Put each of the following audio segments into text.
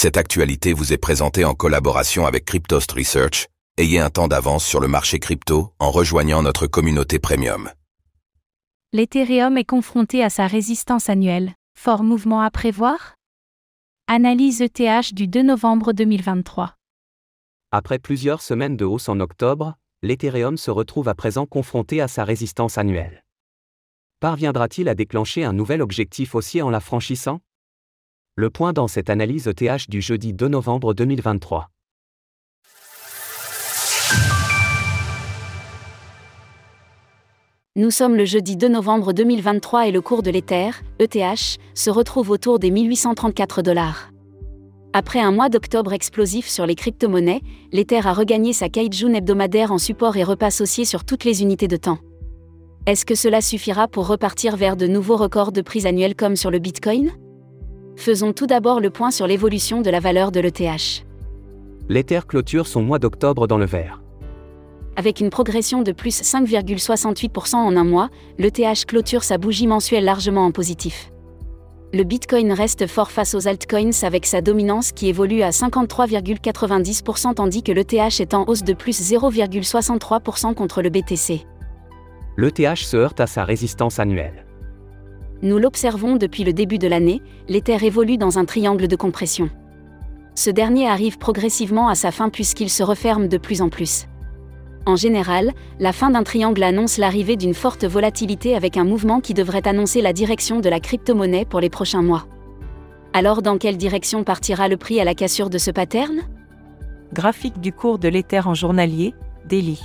Cette actualité vous est présentée en collaboration avec Cryptost Research. Ayez un temps d'avance sur le marché crypto en rejoignant notre communauté premium. L'Ethereum est confronté à sa résistance annuelle. Fort mouvement à prévoir? Analyse ETH du 2 novembre 2023. Après plusieurs semaines de hausse en octobre, l'Ethereum se retrouve à présent confronté à sa résistance annuelle. Parviendra-t-il à déclencher un nouvel objectif haussier en la franchissant Le point dans cette analyse ETH du jeudi 2 novembre 2023. Nous sommes le jeudi 2 novembre 2023 et le cours de l'Ether, ETH, se retrouve autour des 1834 dollars. Après un mois d'octobre explosif sur les crypto-monnaies, l'Ether a regagné sa Kaijun hebdomadaire en support et repasse haussier sur toutes les unités de temps. Est-ce que cela suffira pour repartir vers de nouveaux records de prix annuels comme sur le Bitcoin? Faisons tout d'abord le point sur l'évolution de la valeur de l'ETH. L'Ether clôture son mois d'octobre dans le vert. Avec une progression de plus 5,68% en un mois, l'ETH clôture sa bougie mensuelle largement en positif. Le Bitcoin reste fort face aux altcoins avec sa dominance qui évolue à 53,90% tandis que l'ETH est en hausse de plus 0,63% contre le BTC. L'ETH se heurte à sa résistance annuelle. Nous l'observons depuis le début de l'année, l'Ether évolue dans un triangle de compression. Ce dernier arrive progressivement à sa fin puisqu'il se referme de plus en plus. En général, la fin d'un triangle annonce l'arrivée d'une forte volatilité avec un mouvement qui devrait annoncer la direction de la crypto-monnaie pour les prochains mois. Alors dans quelle direction partira le prix à la cassure de ce pattern? Graphique du cours de l'Ether en journalier, Daily.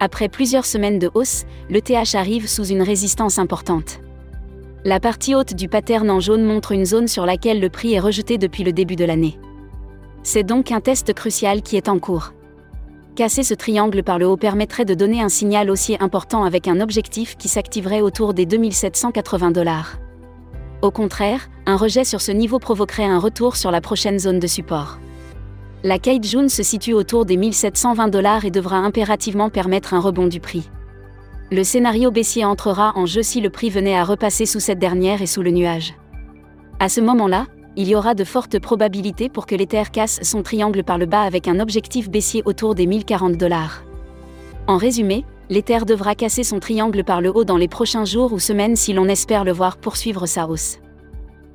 Après plusieurs semaines de hausse, le TH arrive sous une résistance importante. La partie haute du pattern en jaune montre une zone sur laquelle le prix est rejeté depuis le début de l'année. C'est donc un test crucial qui est en cours. Casser ce triangle par le haut permettrait de donner un signal haussier important avec un objectif qui s'activerait autour des 2780 dollars. Au contraire, un rejet sur ce niveau provoquerait un retour sur la prochaine zone de support. La June se situe autour des 1720 dollars et devra impérativement permettre un rebond du prix. Le scénario baissier entrera en jeu si le prix venait à repasser sous cette dernière et sous le nuage. À ce moment-là, il y aura de fortes probabilités pour que l'Ether casse son triangle par le bas avec un objectif baissier autour des 1040 dollars. En résumé, l'Ether devra casser son triangle par le haut dans les prochains jours ou semaines si l'on espère le voir poursuivre sa hausse.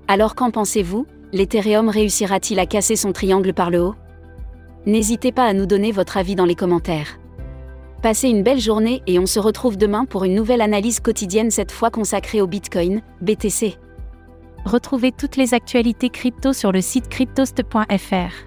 Alors qu'en pensez-vous L'Ethereum réussira-t-il à casser son triangle par le haut? N'hésitez pas à nous donner votre avis dans les commentaires. Passez une belle journée et on se retrouve demain pour une nouvelle analyse quotidienne cette fois consacrée au Bitcoin, BTC. Retrouvez toutes les actualités crypto sur le site cryptost.fr.